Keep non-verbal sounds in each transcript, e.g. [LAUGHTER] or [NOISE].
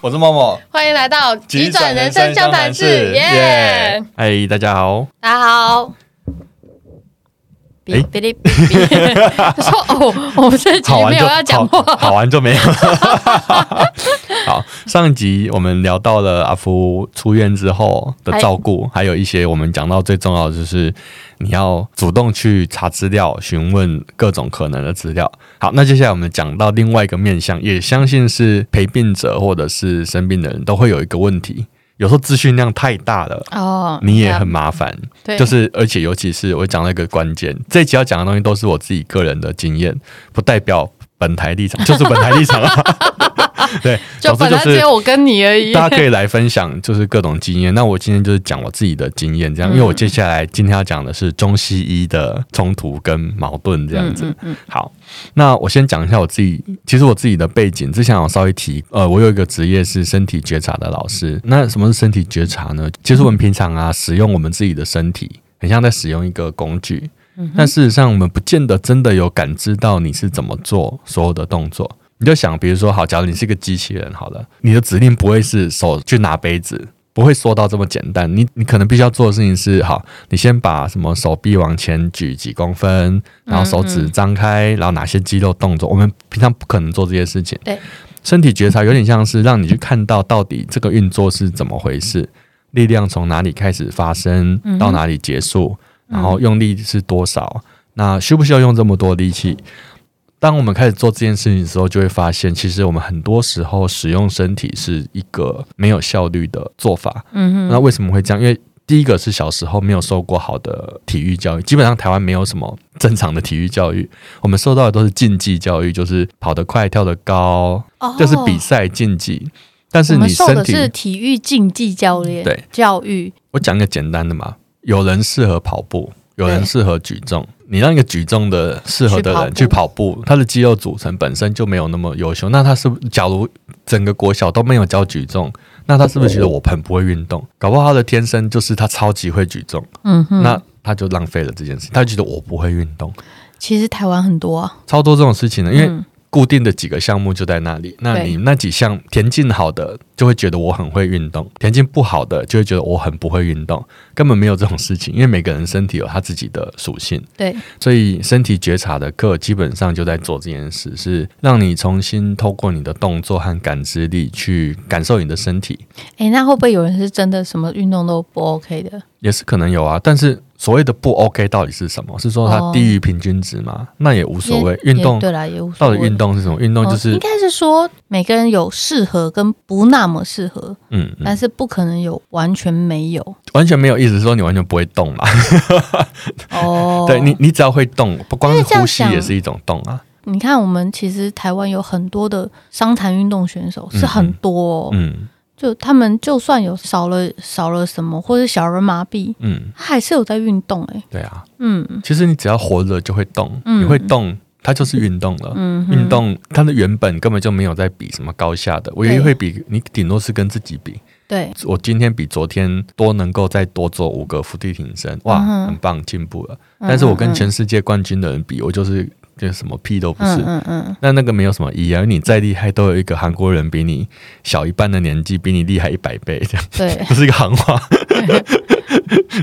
我是默默，欢迎来到急转人生相谈室，耶！嗨，大家好，大家好。哔哩哔哩，[LAUGHS] 说哦，我们这集没有要讲话，好玩就没有。[LAUGHS] 好，上一集我们聊到了阿福出院之后的照顾，还有一些我们讲到最重要的就是你要主动去查资料，询问各种可能的资料。好，那接下来我们讲到另外一个面向，也相信是陪病者或者是生病的人都会有一个问题。有时候资讯量太大了，哦，你也很麻烦。对，就是而且尤其是我讲了一个关键，这一集要讲的东西都是我自己个人的经验，不代表本台立场，就是本台立场啊。[LAUGHS] 对，[LAUGHS] 就本来只有我跟你而已。大家可以来分享，就是各种经验。那我今天就是讲我自己的经验，这样，因为我接下来今天要讲的是中西医的冲突跟矛盾这样子。嗯，嗯，好，那我先讲一下我自己，其实我自己的背景，之前我稍微提，呃，我有一个职业是身体觉察的老师。那什么是身体觉察呢？其实我们平常啊，使用我们自己的身体，很像在使用一个工具，但事实上我们不见得真的有感知到你是怎么做所有的动作。你就想，比如说，好，假如你是一个机器人，好了，你的指令不会是手去拿杯子，不会说到这么简单。你你可能必须要做的事情是，好，你先把什么手臂往前举几公分，然后手指张开，然后哪些肌肉动作，我们平常不可能做这些事情。对，身体觉察有点像是让你去看到到底这个运作是怎么回事，力量从哪里开始发生，到哪里结束，然后用力是多少，那需不需要用这么多力气？当我们开始做这件事情的时候，就会发现，其实我们很多时候使用身体是一个没有效率的做法。嗯哼。那为什么会这样？因为第一个是小时候没有受过好的体育教育，基本上台湾没有什么正常的体育教育，我们受到的都是竞技教育，就是跑得快、跳得高，就是比赛竞技。但是你身体是体育竞技教练对教育。我讲一个简单的嘛，有人适合跑步，有人适合举重。你让一个举重的适合的人去跑步，他的肌肉组成本身就没有那么优秀。那他是假如整个国小都没有教举重，那他是不是觉得我很不会运动？搞不好他的天生就是他超级会举重。嗯哼，那他就浪费了这件事。他就觉得我不会运动。其实台湾很多啊，超多这种事情呢，因为。固定的几个项目就在那里，那你那几项田径好的就会觉得我很会运动，田径不好的就会觉得我很不会运动，根本没有这种事情，因为每个人身体有他自己的属性。对，所以身体觉察的课基本上就在做这件事，是让你重新透过你的动作和感知力去感受你的身体。诶，那会不会有人是真的什么运动都不 OK 的？也是可能有啊，但是。所谓的不 OK 到底是什么？是说它低于平均值吗？哦、那也无所谓。运动对啦，也无所谓。到底运动是什么？运动就是、哦、应该是说每个人有适合跟不那么适合，嗯，嗯，但是不可能有完全没有。完全没有意思是说你完全不会动嘛？哦，[LAUGHS] 对你，你只要会动，不光是呼吸也是一种动啊。你看，我们其实台湾有很多的伤残运动选手，是很多、哦，嗯。嗯就他们就算有少了少了什么，或者小儿麻痹，嗯，他还是有在运动哎、欸。对啊，嗯，其实你只要活着就会动，嗯、你会动，它就是运动了。嗯，运动它的原本根本就没有在比什么高下的，唯一会比你顶多是跟自己比。对，我今天比昨天多能够再多做五个伏地挺身，哇，嗯、很棒，进步了。但是我跟全世界冠军的人比，我就是。就什么屁都不是，嗯嗯嗯，那那个没有什么意义啊！你再厉害，都有一个韩国人比你小一半的年纪，比你厉害一百倍，这样对，不是一个行话。[LAUGHS]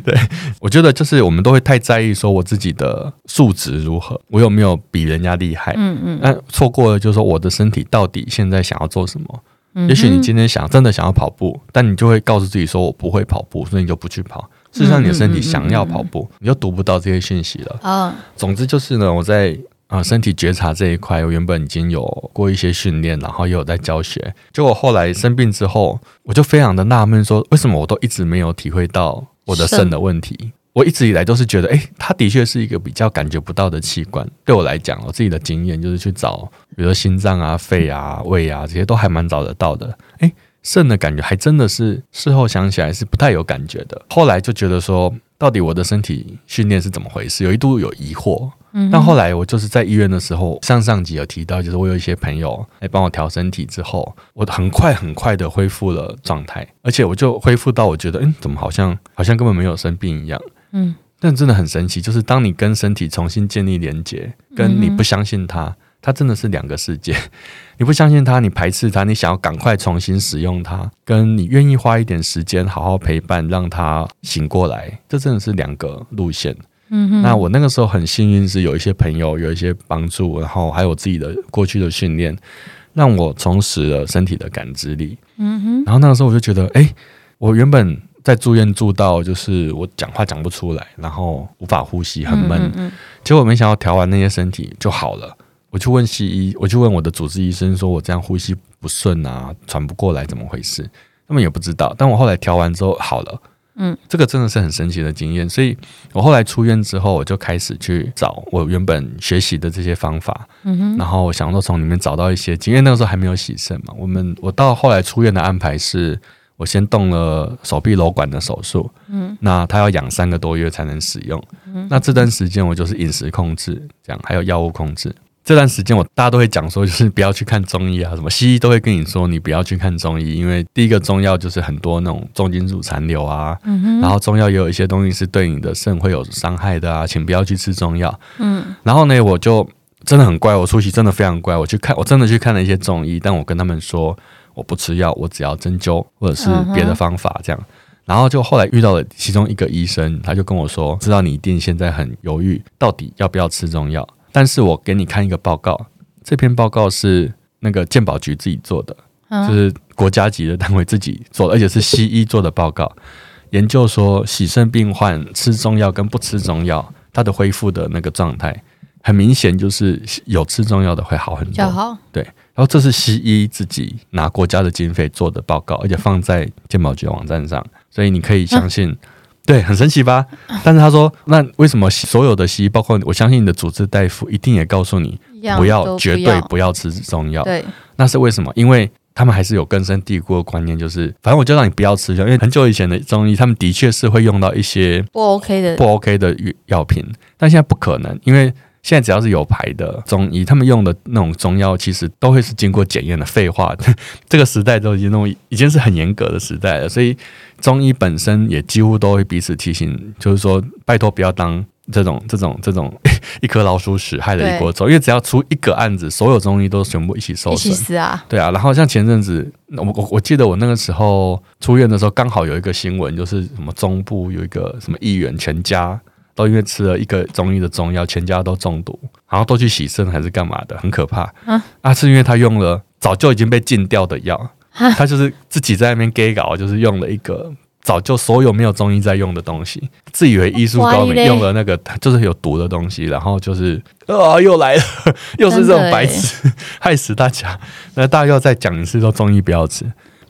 对，我觉得就是我们都会太在意说我自己的素质如何，我有没有比人家厉害，嗯嗯，那错过了就是说我的身体到底现在想要做什么？嗯、也许你今天想真的想要跑步，但你就会告诉自己说我不会跑步，所以你就不去跑。事实上，你的身体想要跑步，你就读不到这些讯息了。啊，总之就是呢，我在。啊，身体觉察这一块，我原本已经有过一些训练，然后也有在教学。结果后来生病之后，我就非常的纳闷，说为什么我都一直没有体会到我的肾的问题？我一直以来都是觉得，诶，它的确是一个比较感觉不到的器官。对我来讲，我自己的经验就是去找，比如说心脏啊、肺啊、胃啊这些都还蛮找得到的。诶，肾的感觉还真的是事后想起来是不太有感觉的。后来就觉得说，到底我的身体训练是怎么回事？有一度有疑惑。嗯但后来我就是在医院的时候，上上集有提到，就是我有一些朋友来帮我调身体之后，我很快很快的恢复了状态，而且我就恢复到我觉得，嗯，怎么好像好像根本没有生病一样，嗯，但真的很神奇，就是当你跟身体重新建立连接，跟你不相信它，它真的是两个世界。你不相信他，你排斥他，你想要赶快重新使用它，跟你愿意花一点时间好好陪伴，让他醒过来，这真的是两个路线。嗯哼，那我那个时候很幸运，是有一些朋友有一些帮助，然后还有自己的过去的训练，让我重拾了身体的感知力。嗯哼，然后那个时候我就觉得，哎，我原本在住院住到就是我讲话讲不出来，然后无法呼吸，很闷。嗯嗯，结果没想到调完那些身体就好了。我去问西医，我去问我的主治医生，说我这样呼吸不顺啊，喘不过来，怎么回事？他们也不知道。但我后来调完之后好了，嗯，这个真的是很神奇的经验。所以我后来出院之后，我就开始去找我原本学习的这些方法，嗯哼，然后我想说从里面找到一些经验。那个时候还没有洗肾嘛，我们我到后来出院的安排是，我先动了手臂瘘管的手术，嗯，那他要养三个多月才能使用，嗯，那这段时间我就是饮食控制，这样还有药物控制。这段时间我大家都会讲说，就是不要去看中医啊，什么西医都会跟你说，你不要去看中医，因为第一个中药就是很多那种重金属残留啊，然后中药也有一些东西是对你的肾会有伤害的啊，请不要去吃中药。嗯，然后呢，我就真的很乖，我出席真的非常乖，我去看，我真的去看了一些中医，但我跟他们说我不吃药，我只要针灸或者是别的方法这样。然后就后来遇到了其中一个医生，他就跟我说，知道你一定现在很犹豫，到底要不要吃中药。但是我给你看一个报告，这篇报告是那个鉴宝局自己做的，就是国家级的单位自己做的，而且是西医做的报告，研究说洗肾病患吃中药跟不吃中药，它的恢复的那个状态，很明显就是有吃中药的会好很多。好，对。然后这是西医自己拿国家的经费做的报告，而且放在鉴宝局网站上，所以你可以相信。对，很神奇吧？但是他说，那为什么所有的西医，包括我相信你的主治大夫，一定也告诉你不要，绝对不要吃中药？对，那是为什么？因为他们还是有根深蒂固的观念，就是反正我就让你不要吃药。因为很久以前的中医，他们的确是会用到一些不 OK 的不 OK 的药品，但现在不可能，因为。现在只要是有牌的中医，他们用的那种中药，其实都会是经过检验的。废话，[LAUGHS] 这个时代都已经那种已经是很严格的时代了，所以中医本身也几乎都会彼此提醒，就是说拜托不要当这种这种这种 [LAUGHS] 一颗老鼠屎害了一锅粥，因为只要出一个案子，所有中医都全部一起受损。啊！对啊，然后像前阵子，我我我记得我那个时候出院的时候，刚好有一个新闻，就是什么中部有一个什么议员全家。都因为吃了一个中医的中药，全家都中毒，然后都去洗肾还是干嘛的，很可怕。啊，啊是因为他用了早就已经被禁掉的药，啊、他就是自己在那边给搞，就是用了一个早就所有没有中医在用的东西，自以为医术高明，用了那个就是有毒的东西，然后就是啊又来了，[LAUGHS] 又是这种白痴，害死大家。那大家要再讲一次，说中医不要吃。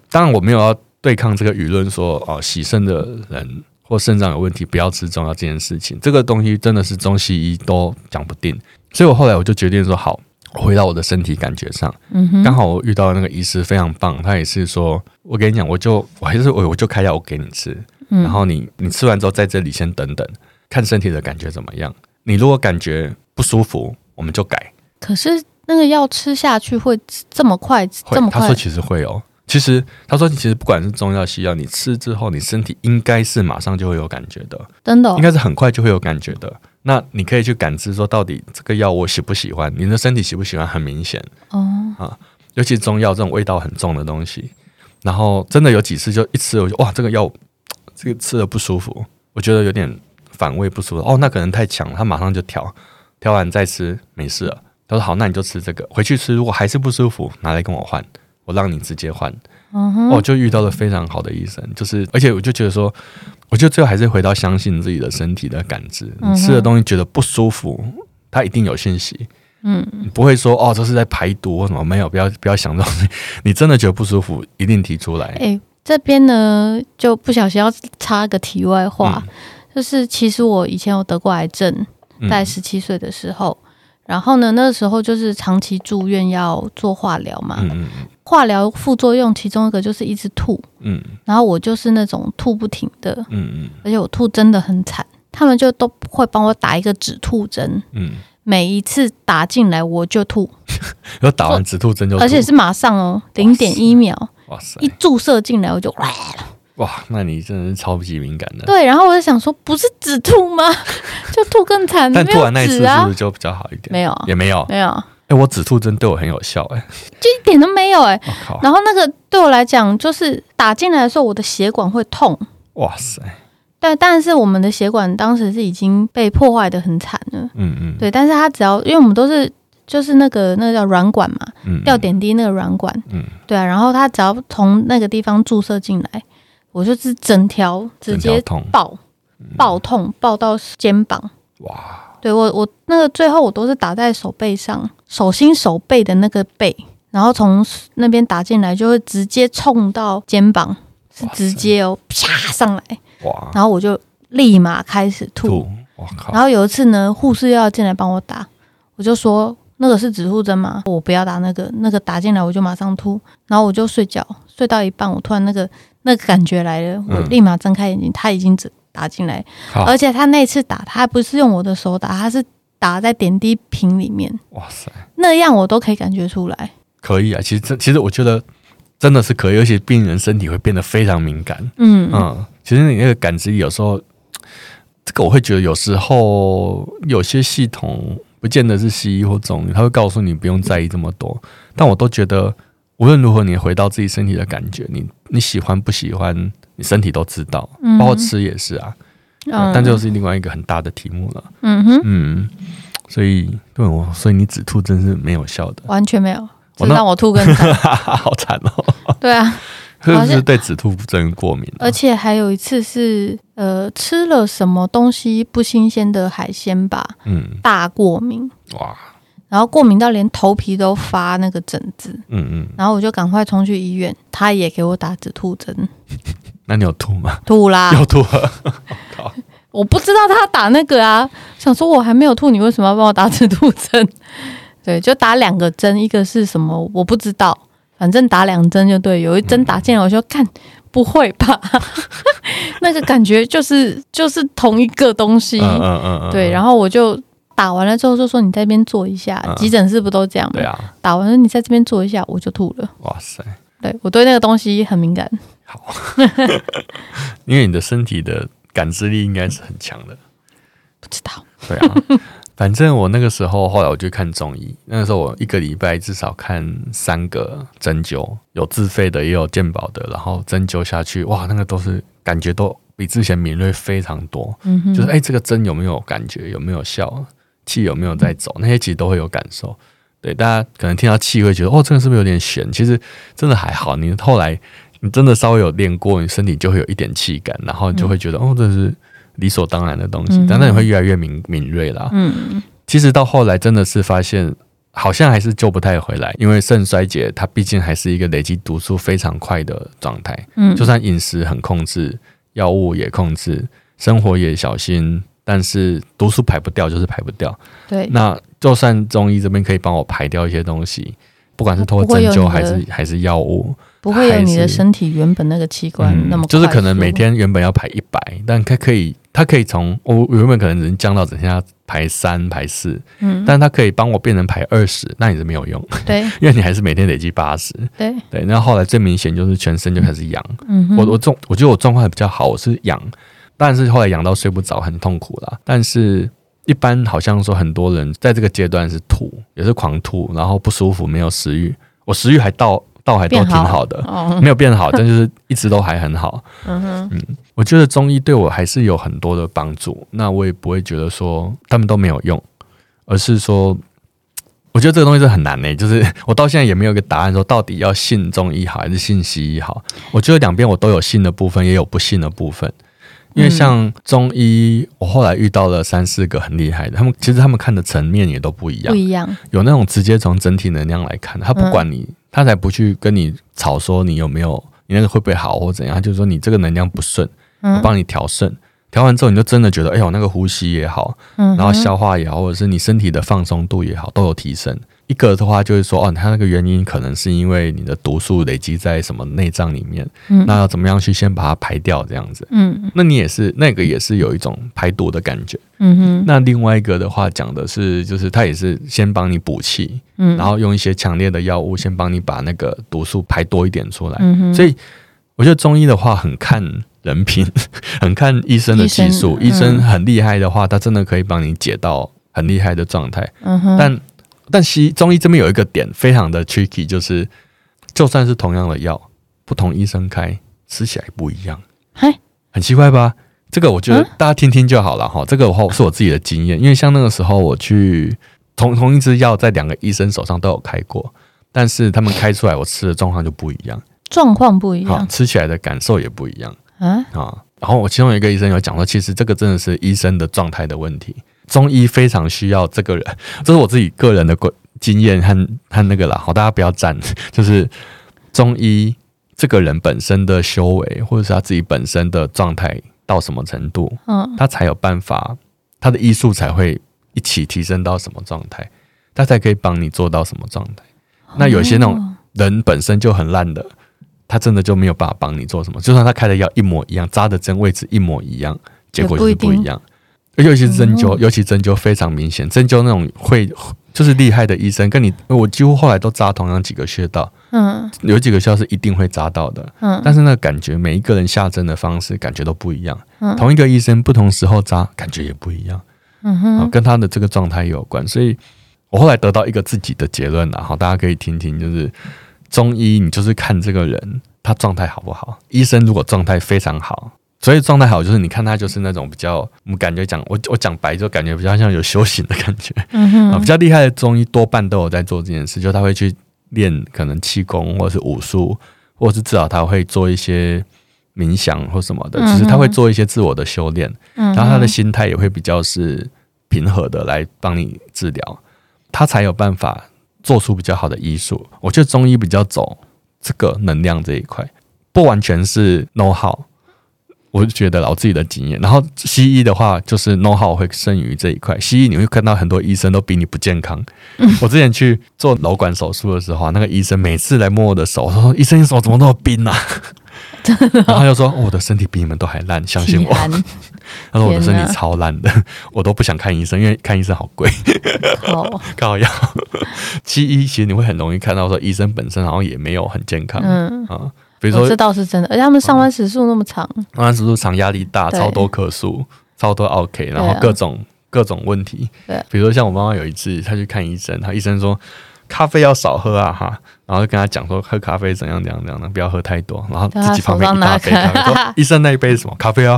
当然我没有要对抗这个舆论，说哦洗肾的人。或肾脏有问题，不要吃中药这件事情，这个东西真的是中西医都讲不定。所以我后来我就决定说，好，回到我的身体感觉上。刚好我遇到那个医师非常棒，他也是说，我跟你讲，我就我还是我我就开药我给你吃，然后你你吃完之后在这里先等等，看身体的感觉怎么样。你如果感觉不舒服，我们就改。可是那个药吃下去会这么快？这么快？他说其实会哦。其实他说，其实不管是中药西药，你吃之后，你身体应该是马上就会有感觉的，真的，哦，应该是很快就会有感觉的。那你可以去感知说，到底这个药我喜不喜欢？你的身体喜不喜欢？很明显哦啊，尤其中药这种味道很重的东西，然后真的有几次就一吃我就哇，这个药这个吃的不舒服，我觉得有点反胃不舒服。哦，那可能太强了，他马上就调，调完再吃没事了。他说好，那你就吃这个，回去吃，如果还是不舒服，拿来跟我换。我让你直接换，我、哦、就遇到了非常好的医生，就是而且我就觉得说，我觉得最后还是回到相信自己的身体的感知。你吃的东西觉得不舒服，它一定有信息。嗯，你不会说哦，这是在排毒或什么？没有，不要不要想这种东西。[LAUGHS] 你真的觉得不舒服，一定提出来。哎、欸，这边呢就不小心要插个题外话，嗯、就是其实我以前有得过癌症，在十七岁的时候。嗯然后呢，那个时候就是长期住院要做化疗嘛。嗯、化疗副作用其中一个就是一直吐。嗯。然后我就是那种吐不停的。嗯嗯。而且我吐真的很惨，他们就都会帮我打一个止吐针。嗯。每一次打进来我就吐。[LAUGHS] 然后打完止吐针就吐。而且是马上哦，零点一秒。哇塞！一注射进来我就哇。那你真的是超级敏感的。对，然后我就想说，不是止吐吗？[LAUGHS] 就吐更惨。但吐完那一次是不是就比较好一点？没有，也没有，没有。哎，我止吐针对我很有效，哎，就一点都没有，哎，然后那个对我来讲，就是打进来的时候，我的血管会痛。哇塞！但但是我们的血管当时是已经被破坏的很惨了。嗯嗯。对，但是它只要，因为我们都是就是那个那个叫软管嘛，吊点滴那个软管。嗯。对啊，然后它只要从那个地方注射进来，我就是整条直接爆爆痛，爆到肩膀。哇。对我，我那个最后我都是打在手背上，手心手背的那个背，然后从那边打进来，就会直接冲到肩膀，是直接哦啪上来，哇！然后我就立马开始吐，吐。然后有一次呢，护士又要进来帮我打，我就说那个是止吐针吗？我不要打那个，那个打进来我就马上吐，然后我就睡觉，睡到一半，我突然那个那个感觉来了，我立马睁开眼睛，他已经止。打进来，而且他那次打，他不是用我的手打，他是打在点滴瓶里面。哇塞，那样我都可以感觉出来。可以啊，其实这其实我觉得真的是可以，而且病人身体会变得非常敏感。嗯嗯，其实你那个感知力有时候，这个我会觉得有时候有些系统不见得是西医或中医，他会告诉你不用在意这么多，但我都觉得无论如何，你回到自己身体的感觉，你你喜欢不喜欢？你身体都知道，包括吃也是啊，嗯、但就是另外一个很大的题目了。嗯哼，嗯，所以对我，所以你止吐真是没有效的，完全没有，只让我吐更惨，[LAUGHS] 好惨哦。对啊，[LAUGHS] 是不是对止吐针过敏？而且还有一次是呃吃了什么东西不新鲜的海鲜吧，嗯，大过敏哇。然后过敏到连头皮都发那个疹子，嗯嗯，然后我就赶快冲去医院，他也给我打止吐针。[LAUGHS] 那你有吐吗？[LAUGHS] 吐啦，有吐了。我不知道他打那个啊，想说我还没有吐，你为什么要帮我打止吐针？对，就打两个针，一个是什么我不知道，反正打两针就对。有一针打进来，我就看不会吧，[LAUGHS] 那个感觉就是就是同一个东西，嗯嗯嗯，对，然后我就。打完了之后就说，你在这边坐一下，嗯、急诊室不都这样吗？对啊。打完了你在这边坐一下，我就吐了。哇塞！对，我对那个东西很敏感。好，[LAUGHS] 因为你的身体的感知力应该是很强的。[LAUGHS] 不知道。对啊，反正我那个时候后来我就看中医，那个时候我一个礼拜至少看三个针灸，有自费的也有健保的，然后针灸下去，哇，那个都是感觉都比之前敏锐非常多。嗯哼，就是哎、欸，这个针有没有感觉？有没有效？气有没有在走？那些其实都会有感受。对，大家可能听到气会觉得哦，这个是不是有点悬？其实真的还好。你后来你真的稍微有练过，你身体就会有一点气感，然后你就会觉得、嗯、哦，这是理所当然的东西。但那你会越来越敏敏锐啦。嗯，其实到后来真的是发现，好像还是救不太回来，因为肾衰竭它毕竟还是一个累积毒素非常快的状态。嗯，就算饮食很控制，药物也控制，生活也小心。但是毒素排不掉，就是排不掉。对，那就算中医这边可以帮我排掉一些东西，不管是通过针灸还是还是药物，不会有你的身体原本那个器官那么、嗯、就是可能每天原本要排一百，但它可以它可以从我原本可能只能降到只剩下排三排四，嗯，但它可以帮我变成排二十，那也是没有用，对，[LAUGHS] 因为你还是每天累积八十，对对。那后来最明显就是全身就开始痒，嗯哼，我我状我觉得我状况还比较好，我是痒。但是后来痒到睡不着，很痛苦啦。但是一般好像说很多人在这个阶段是吐，也是狂吐，然后不舒服，没有食欲。我食欲还倒倒还都挺好的，好没有变好，[LAUGHS] 但就是一直都还很好。嗯哼，嗯，我觉得中医对我还是有很多的帮助。那我也不会觉得说他们都没有用，而是说，我觉得这个东西是很难的、欸。[LAUGHS] 就是我到现在也没有一个答案，说到底要信中医好还是信西医好。我觉得两边我都有信的部分，也有不信的部分。因为像中医，我后来遇到了三四个很厉害的，他们其实他们看的层面也都不一样，不一样。有那种直接从整体能量来看，他不管你，他才不去跟你吵说你有没有，你那个会不会好或怎样，他就是说你这个能量不顺，我帮你调顺，调完之后你就真的觉得，哎呦，那个呼吸也好，嗯然后消化也好，或者是你身体的放松度也好，都有提升。一个的话就是说，哦，它那个原因可能是因为你的毒素累积在什么内脏里面，嗯，那要怎么样去先把它排掉这样子，嗯，那你也是那个也是有一种排毒的感觉，嗯哼。那另外一个的话讲的是，就是它也是先帮你补气，嗯，然后用一些强烈的药物先帮你把那个毒素排多一点出来，嗯哼。所以我觉得中医的话很看人品，[LAUGHS] 很看医生的技术，医生，嗯，医生很厉害的话，他真的可以帮你解到很厉害的状态，嗯哼。但但西中医这边有一个点非常的 tricky，就是就算是同样的药，不同医生开，吃起来不一样。嘿，很奇怪吧？这个我觉得大家听听就好了哈。这个话是我自己的经验，因为像那个时候我去同同一支药在两个医生手上都有开过，但是他们开出来我吃的状况就不一样，状况不一样，吃起来的感受也不一样。嗯啊，然后我其中有一个医生有讲说，其实这个真的是医生的状态的问题。中医非常需要这个人，这是我自己个人的经验和和那个啦。好，大家不要站，[LAUGHS] 就是中医这个人本身的修为，或者是他自己本身的状态。到什么程度，嗯，他才有办法，他的医术才会一起提升到什么状态，他才可以帮你做到什么状态。那有些那种人本身就很烂的，他真的就没有办法帮你做什么。就算他开的药一模一样，扎的针位置一模一样，结果就是不一样。尤其是针灸，尤其针灸非常明显，针灸那种会就是厉害的医生，跟你我几乎后来都扎同样几个穴道，嗯，有几个穴道是一定会扎到的，嗯，但是那个感觉每一个人下针的方式感觉都不一样，嗯，同一个医生不同时候扎感觉也不一样，嗯哼，跟他的这个状态有关，所以我后来得到一个自己的结论，然后大家可以听听，就是中医你就是看这个人他状态好不好，医生如果状态非常好。所以状态好，就是你看他就是那种比较，我们感觉讲我我讲白就感觉比较像有修行的感觉，嗯 [LAUGHS] 哼，比较厉害的中医多半都有在做这件事，就他会去练可能气功或者是武术，或者是至少他会做一些冥想或什么的，就是他会做一些自我的修炼，嗯然后他的心态也会比较是平和的来帮你治疗，他才有办法做出比较好的医术。我觉得中医比较走这个能量这一块，不完全是 know how。我就觉得我自己的经验，然后西医的话就是 know how 会胜于这一块。西医你会看到很多医生都比你不健康。嗯、我之前去做瘘管手术的时候，那个医生每次来摸我的手，说：“医生，你手怎么那么冰啊？” [LAUGHS] 然后他就说、哦：“我的身体比你们都还烂，相信我。安”他说：“我的身体超烂的，[LAUGHS] 我都不想看医生，因为看医生好贵。好” [LAUGHS] 靠药。西医其实你会很容易看到说医生本身好像也没有很健康。嗯啊。比如说，这倒是真的，而且他们上班时数那么长，上班时数长，压力大，超多客诉，超多 OK，然后各种各种问题。对，比如说像我妈妈有一次，她去看医生，她医生说咖啡要少喝啊哈，然后就跟他讲说喝咖啡怎样怎样怎样的，不要喝太多，然后自己旁边一大杯咖啡，说 [LAUGHS] 医生那一杯是什么咖啡啊？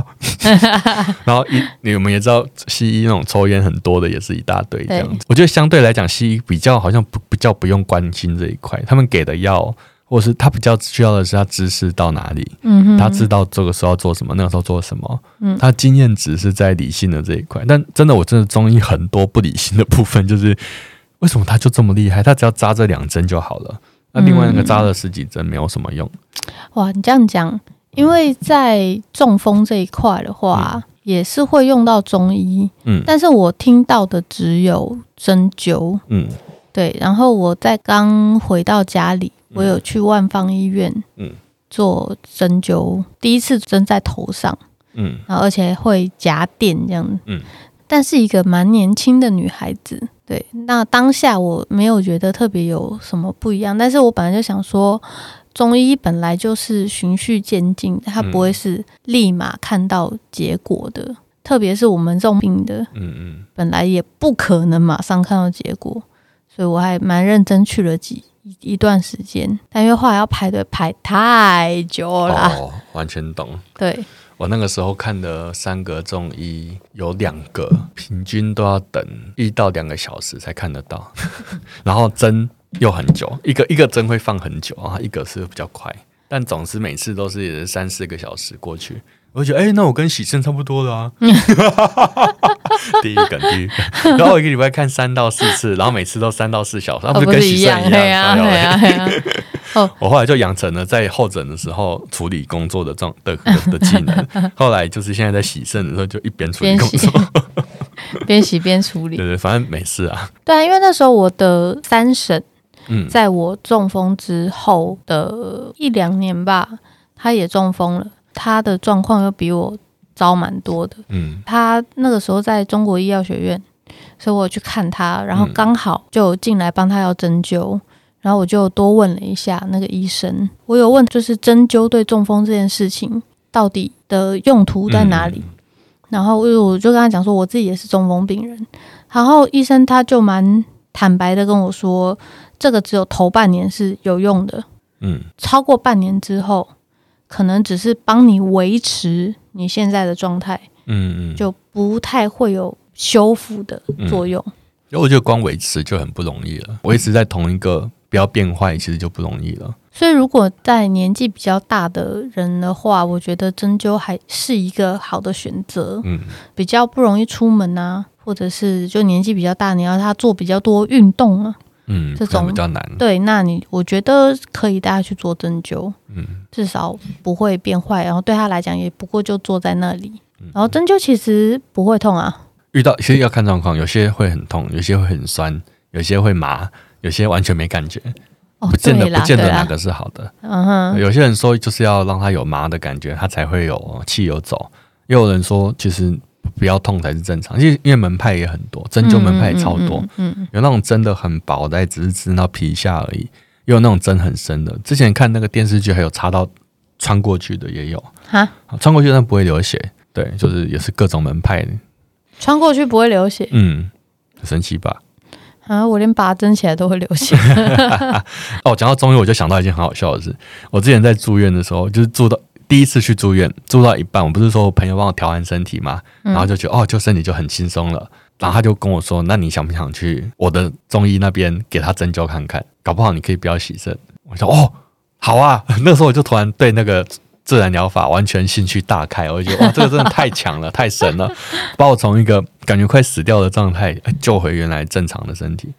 [LAUGHS] 然后一你们也知道，西医那种抽烟很多的也是一大堆这样子。我觉得相对来讲，西医比较好像不比较不用关心这一块，他们给的药。或是他比较需要的是他知识到哪里，嗯，他知道这个时候要做什么，那个时候做什么，嗯，他经验值是在理性的这一块。但真的，我真的中医很多不理性的部分，就是为什么他就这么厉害？他只要扎这两针就好了，那另外那个扎了十几针没有什么用。哇，你这样讲，因为在中风这一块的话，嗯、也是会用到中医，嗯，但是我听到的只有针灸，嗯，对。然后我在刚回到家里。我有去万方医院，嗯，做针灸，第一次针在头上，嗯，然后而且会夹电这样，嗯，但是一个蛮年轻的女孩子，对，那当下我没有觉得特别有什么不一样，但是我本来就想说，中医本来就是循序渐进，它不会是立马看到结果的，嗯、特别是我们这种病的，嗯嗯，本来也不可能马上看到结果，所以我还蛮认真去了几。一一段时间，但因为后来要排队排太久了，哦，完全懂。对，我那个时候看的三个中医，有两个平均都要等一到两个小时才看得到，[LAUGHS] 然后针又很久，一个一个针会放很久啊，一个是比较快，但总之每次都是也是三四个小时过去。我觉得，哎、欸，那我跟洗肾差不多了啊。[LAUGHS] 第一个，第一个，然后我一个礼拜看三到四次，然后每次都三到四小时，那、不是跟洗肾一样。对啊，对啊，对啊。哦，我后来就养成了在候诊的时候处理工作的这种的的，的技能。[LAUGHS] 后来就是现在在洗肾的时候，就一边处理工作，[LAUGHS] 边洗边处理。对对，反正没事啊。对啊，因为那时候我的三婶，嗯，在我中风之后的一两年吧，他也中风了。他的状况又比我糟蛮多的，嗯，他那个时候在中国医药学院，所以我去看他，然后刚好就进来帮他要针灸，然后我就多问了一下那个医生，我有问就是针灸对中风这件事情到底的用途在哪里，然后我就跟他讲说我自己也是中风病人，然后医生他就蛮坦白的跟我说，这个只有头半年是有用的，嗯，超过半年之后，可能只是帮你维持你现在的状态，嗯嗯，就不太会有修复的作用。因为我觉得光维持就很不容易了，维持在同一个不要变坏，其实就不容易了。所以，如果在年纪比较大的人的话，我觉得针灸还是一个好的选择，嗯，比较不容易出门啊。或者是就年纪比较大，你要他做比较多运动啊，嗯，这种比较难。对，那你我觉得可以带他去做针灸，嗯，至少不会变坏，然后对他来讲也不过就坐在那里，嗯、然后针灸其实不会痛啊。遇到其实要看状况，有些会很痛，有些会很酸，有些会麻，有些完全没感觉，哦、不见得不见得哪个是好的。嗯哼，有些人说就是要让他有麻的感觉，他才会有气有走，也有人说其实。不要痛才是正常，因为因为门派也很多，针灸门派也超多，嗯，嗯，嗯，有那种针的很薄的，只是刺到皮下而已；也有那种针很深的。之前看那个电视剧，还有插到穿过去的也有，哈，穿过去但不会流血，对，就是也是各种门派，穿过去不会流血，嗯，很神奇吧？啊，我连拔针起来都会流血。[LAUGHS] 哦，讲到中医，我就想到一件很好笑的事，我之前在住院的时候，就是住到。第一次去住院，住到一半，我不是说我朋友帮我调完身体嘛，然后就觉得哦，就身体就很轻松了。然后他就跟我说：“那你想不想去我的中医那边给他针灸看看？搞不好你可以不要洗肾。”我说：“哦，好啊。[LAUGHS] ”那个时候我就突然对那个自然疗法完全兴趣大开，我就觉得哇，这个真的太强了，[LAUGHS] 太神了，把我从一个感觉快死掉的状态救回原来正常的身体。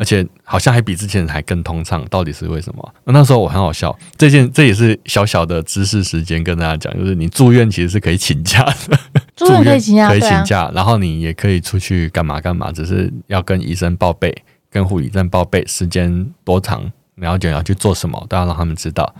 而且好像还比之前还更通畅，到底是为什么？那时候我很好笑，这件这也是小小的知识时间跟大家讲，就是你住院其实是可以请假的，[LAUGHS] 住院可以请假，可以请假，然后你也可以出去干嘛干嘛，只是要跟医生报备，跟护理站报备时间多长，然后就要去做什么，都要让他们知道。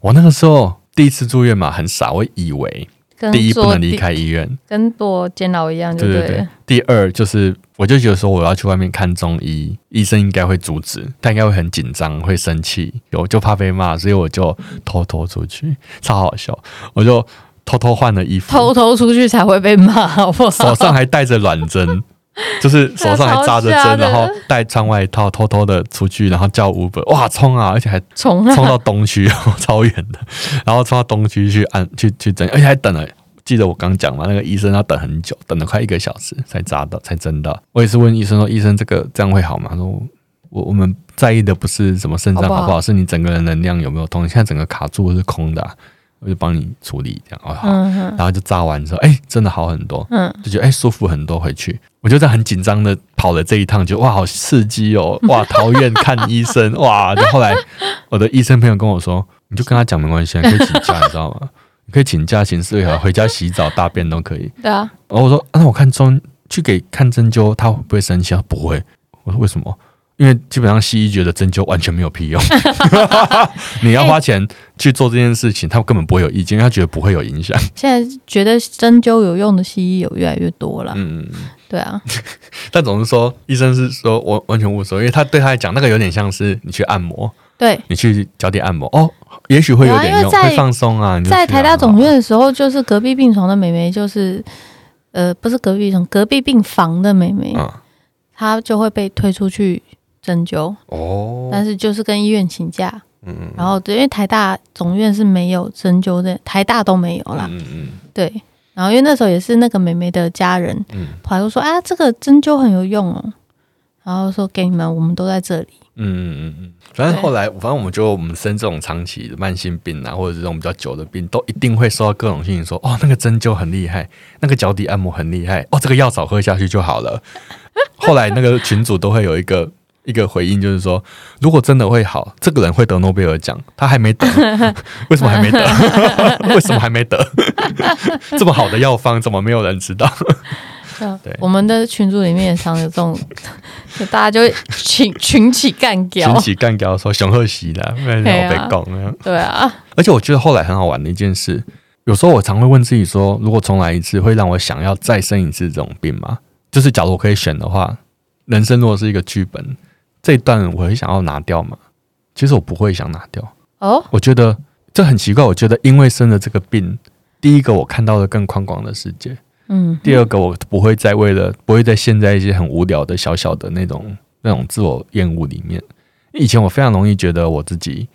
我那个时候第一次住院嘛，很傻，我以为。第一不能离开医院，跟躲监牢一样，对对对。第二就是，我就觉得说我要去外面看中医，医生应该会阻止，他应该会很紧张，会生气，我就怕被骂，所以我就偷偷出去，超好笑。我就偷偷换了衣服，偷偷出去才会被骂，好不好？手上还带着软针。[LAUGHS] 就是手上还扎着针，然后带穿外套，偷偷的出去，然后叫 Uber，哇，冲啊！而且还冲冲到东区，[LAUGHS] 超远的，然后冲到东区去按去去针，而且还等了。记得我刚讲嘛，那个医生要等很久，等了快一个小时才扎到，才针到。我也是问医生说：“医生，这个这样会好吗？”他说：“我我们在意的不是什么肾脏好不好，好不好，是你整个人能量有没有通。你现在整个卡住是空的啊。”我就帮你处理这样哦，好，然后就扎完之后，哎，真的好很多，嗯，就觉得哎舒服很多。回去我就在很紧张的跑了这一趟，就哇好刺激哦，[LAUGHS] 哇逃院看医生，哇！就后来我的医生朋友跟我说，你就跟他讲没关系，你可以请假，你知道吗？你 [LAUGHS] 可以请假请事回家洗澡大便都可以。对啊，然后我说，那我看中去给看针灸，他会不会生气？他不会。我说为什么？因为基本上西医觉得针灸完全没有屁用，[LAUGHS] 你要花钱去做这件事情，他根本不会有意见，因为他觉得不会有影响。现在觉得针灸有用的西医有越来越多了，嗯，对啊。[LAUGHS] 但总是说医生是说我完全无所谓，因为他对他来讲那个有点像是你去按摩，对，你去脚底按摩哦，也许会有点用，会放松啊。在台大总院的时候，就是隔壁病床的美眉，就是呃，不是隔壁床，隔壁病房的美眉，她就会被推出去。针灸。哦，但是就是跟医院请假，嗯，然后对，因为台大总院是没有针灸的，台大都没有啦，嗯嗯，对，然后因为那时候也是那个美眉的家人，嗯，跑来说啊，这个针灸很有用哦，然后说给你们，我们都在这里，嗯嗯嗯嗯，反正后来，反正我们觉得我们生这种长期的慢性病啊，或者是这种比较久的病，都一定会收到各种信息说，哦，那个针灸很厉害，那个脚底按摩很厉害，哦，这个药草喝下去就好了。[LAUGHS] 后来那个群主都会有一个。一个回应就是说，如果真的会好，这个人会得诺贝尔奖，他还没得，[LAUGHS] 为什么还没得？[LAUGHS] 为什么还没得？[LAUGHS] 这么好的药方，怎么没有人知道？对，我们的群组里面也常有这种，就大家就群群起干掉，群起干掉说熊贺喜的，被讲对啊，而且我觉得后来很好玩的一件事，有时候我常会问自己说，如果重来一次，会让我想要再生一次这种病吗？就是假如我可以选的话，人生如果是一个剧本。这一段我会想要拿掉吗？其实我不会想拿掉哦。我觉得这很奇怪。我觉得因为生了这个病，第一个我看到了更宽广的世界，嗯。第二个我不会再为了不会再陷在一些很无聊的小小的那种那种自我厌恶里面。以前我非常容易觉得我自己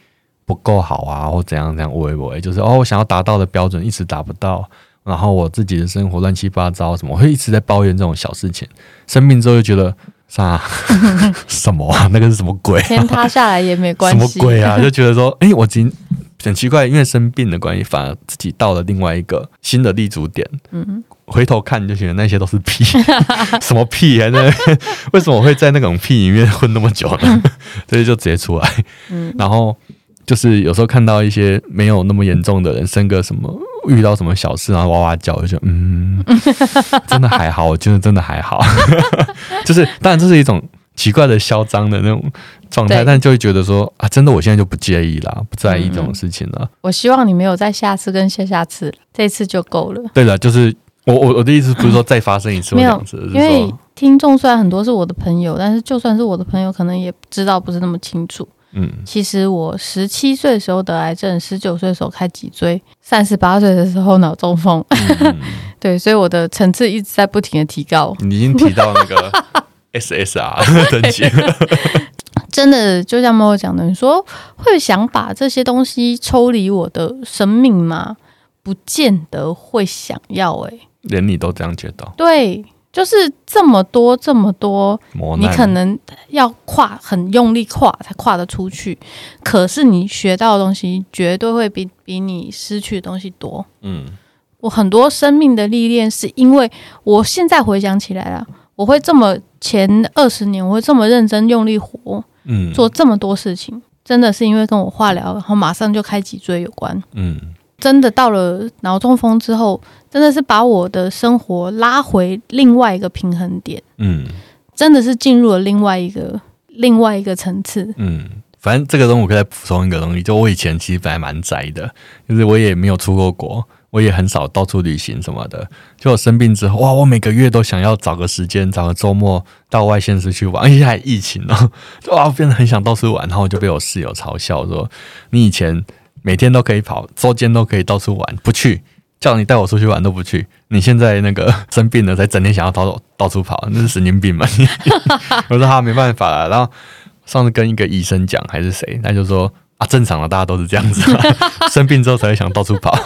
不够好啊，或怎样怎样，我我就是哦，我想要达到的标准一直达不到，然后我自己的生活乱七八糟什么，我会一直在抱怨这种小事情。生病之后就觉得啥 [LAUGHS] 什么啊，[LAUGHS] 那个是什么鬼啊？天塌下来也没关系，什么鬼啊？[LAUGHS] 就觉得说，哎，我今很奇怪，因为生病的关系，反而自己到了另外一个新的立足点。嗯。回头看就觉得那些都是屁，什么屁啊？那为什么会在那种屁里面混那么久呢？所以就直接出来。嗯，然后就是有时候看到一些没有那么严重的人生个什么遇到什么小事然后哇哇叫，就嗯，[LAUGHS] 真的还好，我觉得真的还好。[LAUGHS] 就是当然这是一种奇怪的嚣张的那种状态，但就会觉得说啊，真的我现在就不介意啦，不在意这种事情了。我希望你没有在下次跟下下次，这次就够了。对了，就是。我我我的意思不是说再发生一次或两次，没有，因为听众虽然很多是我的朋友，但是就算是我的朋友，可能也知道不是那么清楚。嗯，其实我十七岁的时候得癌症，十九岁的时候开脊椎，三十八岁的时候脑中风。嗯、[LAUGHS] 对，所以我的层次一直在不停的提高。你已经提到那个 [LAUGHS] SSR [LAUGHS] 等级，真的就像猫讲的，你说会想把这些东西抽离我的生命吗？不见得会想要哎、欸。连你都这样觉得？对，就是这么多这么多，你可能要跨很用力跨才跨得出去，可是你学到的东西绝对会比比你失去的东西多。嗯，我很多生命的历练是因为我现在回想起来了，我会这么前二十年我会这么认真用力活，嗯，做这么多事情，真的是因为跟我化疗，然后马上就开脊椎有关。嗯。真的到了脑中风之后，真的是把我的生活拉回另外一个平衡点。嗯，真的是进入了另外一个另外一个层次。嗯，反正这个东西我可以再补充一个东西，就我以前其实本来蛮宅的，就是我也没有出过国，我也很少到处旅行什么的。就我生病之后，哇，我每个月都想要找个时间，找个周末到外县市去玩，而且还疫情呢，[LAUGHS] 哇，我变得很想到处玩，然后我就被我室友嘲笑说：“你以前。”每天都可以跑，周间都可以到处玩，不去叫你带我出去玩都不去。你现在那个生病了，才整天想要到到处跑，那是神经病吗？[LAUGHS] 我说他没办法了。然后上次跟一个医生讲，还是谁，他就说啊，正常的大家都是这样子，[LAUGHS] 生病之后才会想到处跑，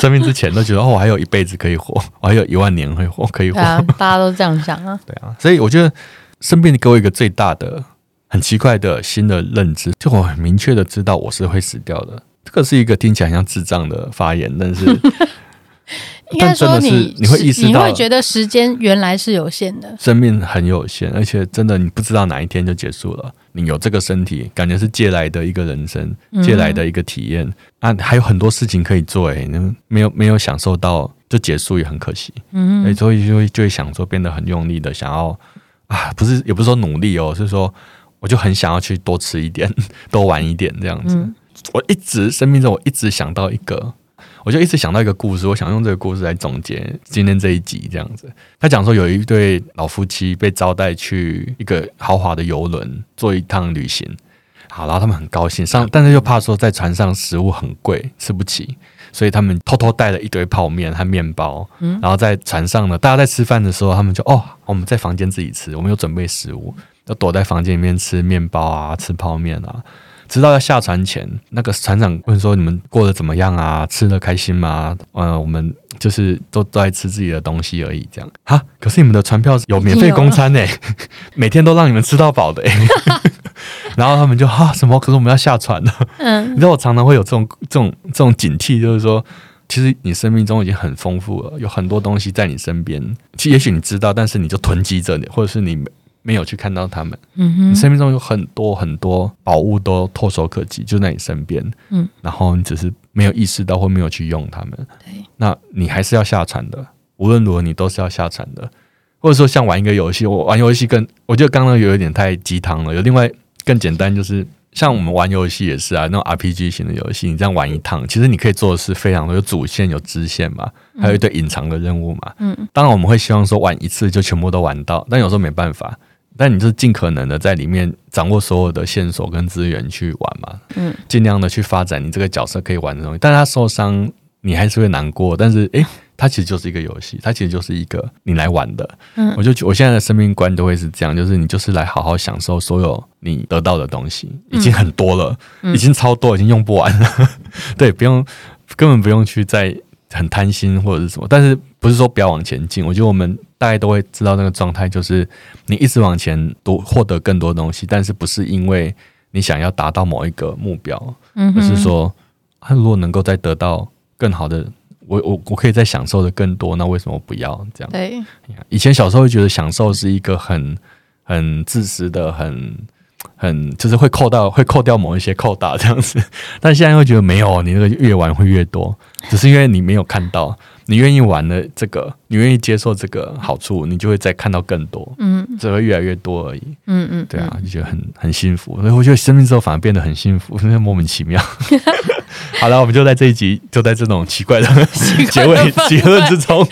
生病之前都觉得哦，我还有一辈子可以活，我还有一万年会活，可以活。啊，大家都这样想啊。[LAUGHS] 对啊，所以我觉得生病给我一个最大的、很奇怪的新的认知，就我很明确的知道我是会死掉的。这个是一个听起来像智障的发言，但是 [LAUGHS] 应该说你你会意识到，你会觉得时间原来是有限的，生命很有限，而且真的你不知道哪一天就结束了。你有这个身体，感觉是借来的一个人生，借来的一个体验啊，还有很多事情可以做，哎，你没有没有享受到就结束也很可惜。嗯，所以就会就会想说，变得很用力的想要啊，不是也不是说努力哦，是说我就很想要去多吃一点，[LAUGHS] 多玩一点这样子。嗯我一直生命中，我一直想到一个，我就一直想到一个故事，我想用这个故事来总结今天这一集这样子。他讲说，有一对老夫妻被招待去一个豪华的游轮做一趟旅行，好，然后他们很高兴上，但是又怕说在船上食物很贵，吃不起，所以他们偷偷带了一堆泡面和面包，嗯然后在船上呢，大家在吃饭的时候，他们就哦，我们在房间自己吃，我们有准备食物，要躲在房间里面吃面包啊，吃泡面啊。直到要下船前，那个船长问说：“你们过得怎么样啊？吃得开心吗？”嗯、呃，我们就是都都在吃自己的东西而已。这样哈，可是你们的船票有免费公餐呢，每天都让你们吃到饱的。[LAUGHS] [LAUGHS] 然后他们就哈什么？可是我们要下船了。嗯，你知道我常常会有这种这种这种警惕，就是说，其实你生命中已经很丰富了，有很多东西在你身边。其实也许你知道，但是你就囤积着你，或者是你。没有去看到他们，嗯哼，你生命中有很多很多宝物都唾手可及，就在你身边，嗯，然后你只是没有意识到或没有去用他们，对，那你还是要下船的，无论如何你都是要下船的，或者说像玩一个游戏，我玩游戏更，我觉得刚刚有一点太鸡汤了，有另外更简单，就是像我们玩游戏也是啊，那种 RPG 型的游戏，你这样玩一趟，其实你可以做的是非常多，有主线有支线嘛，还有一堆隐藏的任务嘛，嗯，当然我们会希望说玩一次就全部都玩到，但有时候没办法。但你就是尽可能的在里面掌握所有的线索跟资源去玩嘛，嗯，尽量的去发展你这个角色可以玩的东西。但是他受伤你还是会难过，但是诶，它其实就是一个游戏，它其实就是一个你来玩的。嗯，我就觉我现在的生命观都会是这样，就是你就是来好好享受所有你得到的东西，已经很多了，嗯、已经超多，已经用不完了。嗯、[LAUGHS] 对，不用，根本不用去再很贪心或者是什么。但是不是说不要往前进？我觉得我们大家都会知道那个状态，就是你一直往前多获得更多东西，但是不是因为你想要达到某一个目标，嗯，而是说，他如果能够再得到。更好的，我我我可以再享受的更多，那为什么不要这样？对，以前小时候会觉得享受是一个很很自私的，很很就是会扣到会扣掉某一些扣打这样子，但现在会觉得没有，你那个越玩会越多，只是因为你没有看到。你愿意玩的这个，你愿意接受这个好处，你就会再看到更多，嗯，只会越来越多而已，嗯嗯，对啊，就觉得很很幸福，所以我觉得生命之后反而变得很幸福，真的莫名其妙。[LAUGHS] 好了，我们就在这一集，就在这种奇怪的结尾结论之中，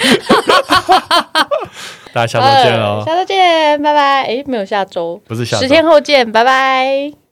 [LAUGHS] 大家下周见哦，下周见，拜拜。哎，没有下周，不是下周，十天后见，拜拜。